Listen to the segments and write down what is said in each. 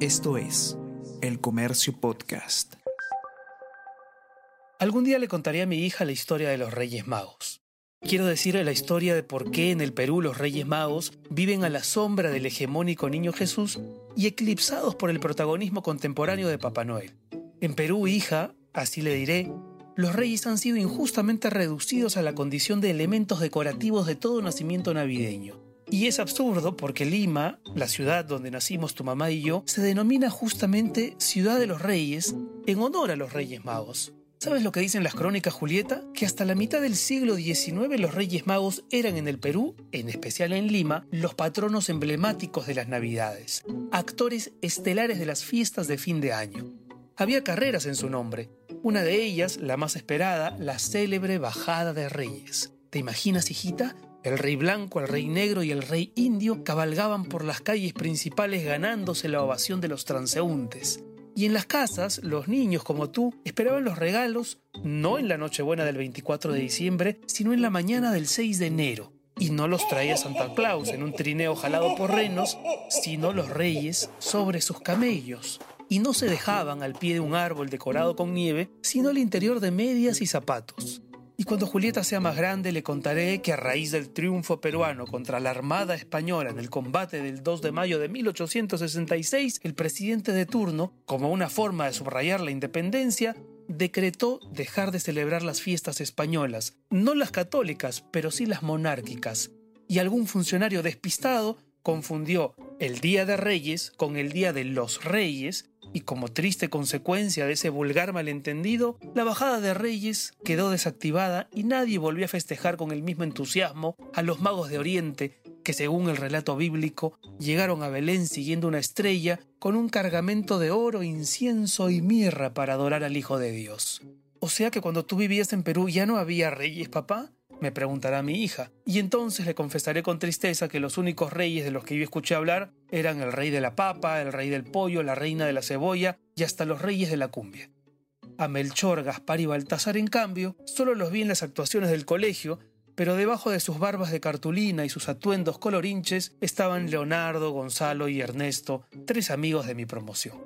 Esto es El Comercio Podcast. Algún día le contaré a mi hija la historia de los Reyes Magos. Quiero decirle la historia de por qué en el Perú los Reyes Magos viven a la sombra del hegemónico Niño Jesús y eclipsados por el protagonismo contemporáneo de Papá Noel. En Perú, hija, así le diré, los reyes han sido injustamente reducidos a la condición de elementos decorativos de todo nacimiento navideño. Y es absurdo porque Lima, la ciudad donde nacimos tu mamá y yo, se denomina justamente Ciudad de los Reyes en honor a los Reyes Magos. ¿Sabes lo que dicen las crónicas, Julieta? Que hasta la mitad del siglo XIX los Reyes Magos eran en el Perú, en especial en Lima, los patronos emblemáticos de las Navidades, actores estelares de las fiestas de fin de año. Había carreras en su nombre, una de ellas, la más esperada, la célebre Bajada de Reyes. ¿Te imaginas, hijita? El rey blanco, el rey negro y el rey indio cabalgaban por las calles principales ganándose la ovación de los transeúntes. Y en las casas, los niños como tú esperaban los regalos no en la Nochebuena del 24 de diciembre, sino en la mañana del 6 de enero. Y no los traía Santa Claus en un trineo jalado por renos, sino los reyes sobre sus camellos. Y no se dejaban al pie de un árbol decorado con nieve, sino al interior de medias y zapatos. Cuando Julieta sea más grande le contaré que a raíz del triunfo peruano contra la Armada Española en el combate del 2 de mayo de 1866, el presidente de turno, como una forma de subrayar la independencia, decretó dejar de celebrar las fiestas españolas, no las católicas, pero sí las monárquicas. Y algún funcionario despistado confundió el Día de Reyes con el Día de los Reyes y como triste consecuencia de ese vulgar malentendido, la bajada de Reyes quedó desactivada y nadie volvió a festejar con el mismo entusiasmo a los magos de Oriente que según el relato bíblico llegaron a Belén siguiendo una estrella con un cargamento de oro, incienso y mirra para adorar al Hijo de Dios. O sea que cuando tú vivías en Perú ya no había reyes, papá? Me preguntará mi hija, y entonces le confesaré con tristeza que los únicos reyes de los que yo escuché hablar eran el rey de la papa, el rey del pollo, la reina de la cebolla y hasta los reyes de la cumbia. A Melchor, Gaspar y Baltasar, en cambio, solo los vi en las actuaciones del colegio, pero debajo de sus barbas de cartulina y sus atuendos colorinches estaban Leonardo, Gonzalo y Ernesto, tres amigos de mi promoción.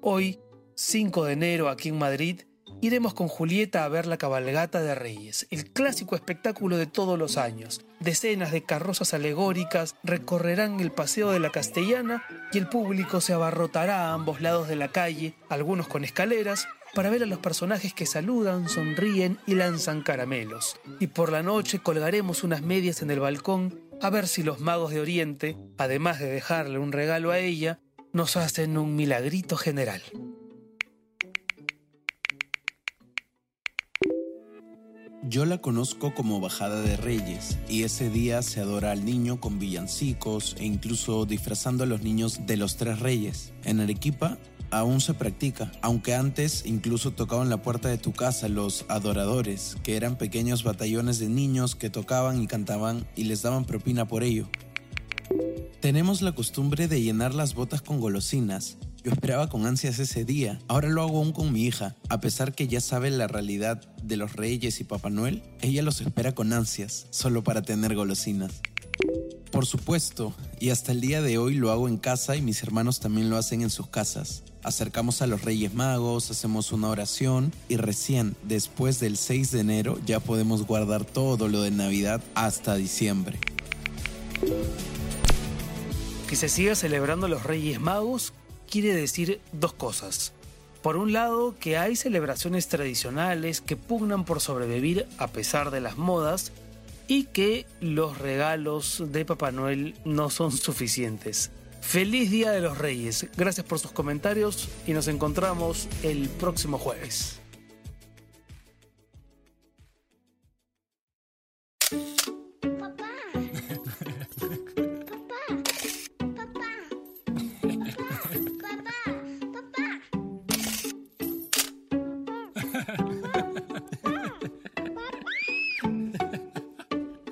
Hoy, 5 de enero, aquí en Madrid, Iremos con Julieta a ver la cabalgata de Reyes, el clásico espectáculo de todos los años. Decenas de carrozas alegóricas recorrerán el paseo de la Castellana y el público se abarrotará a ambos lados de la calle, algunos con escaleras, para ver a los personajes que saludan, sonríen y lanzan caramelos. Y por la noche colgaremos unas medias en el balcón a ver si los magos de Oriente, además de dejarle un regalo a ella, nos hacen un milagrito general. Yo la conozco como Bajada de Reyes y ese día se adora al niño con villancicos e incluso disfrazando a los niños de los tres reyes. En Arequipa aún se practica, aunque antes incluso tocaban la puerta de tu casa los adoradores, que eran pequeños batallones de niños que tocaban y cantaban y les daban propina por ello. Tenemos la costumbre de llenar las botas con golosinas yo esperaba con ansias ese día. Ahora lo hago aún con mi hija. A pesar que ya sabe la realidad de los Reyes y Papá Noel, ella los espera con ansias, solo para tener golosinas. Por supuesto, y hasta el día de hoy lo hago en casa y mis hermanos también lo hacen en sus casas. Acercamos a los Reyes Magos, hacemos una oración y recién después del 6 de enero ya podemos guardar todo lo de Navidad hasta diciembre. Que se siga celebrando los Reyes Magos quiere decir dos cosas. Por un lado, que hay celebraciones tradicionales que pugnan por sobrevivir a pesar de las modas y que los regalos de Papá Noel no son suficientes. Feliz Día de los Reyes. Gracias por sus comentarios y nos encontramos el próximo jueves.